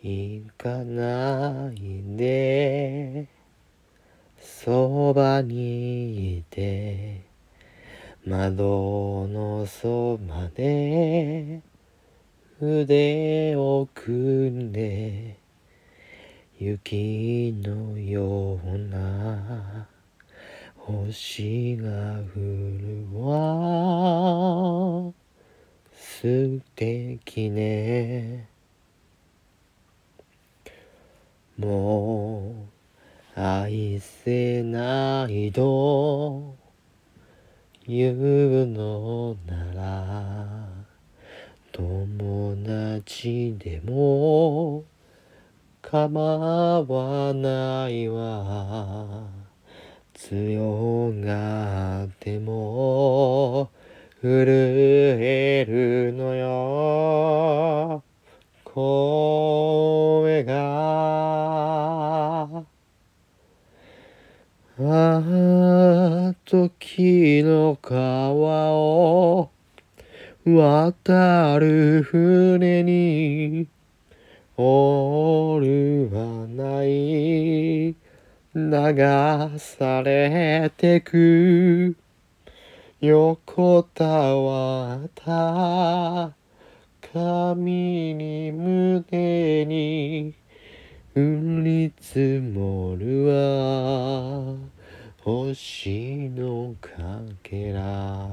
行かないで。そばにいて。窓のそばで。腕を組んで。雪のような。星が降るわ。素敵ね。もう愛せないと言うのなら友達でも構わないわ。強がっても震えるのよ。声がああ時の川を渡る船にオールはない流されてく。横たわった髪に胸に降り積もるわ。星のかけら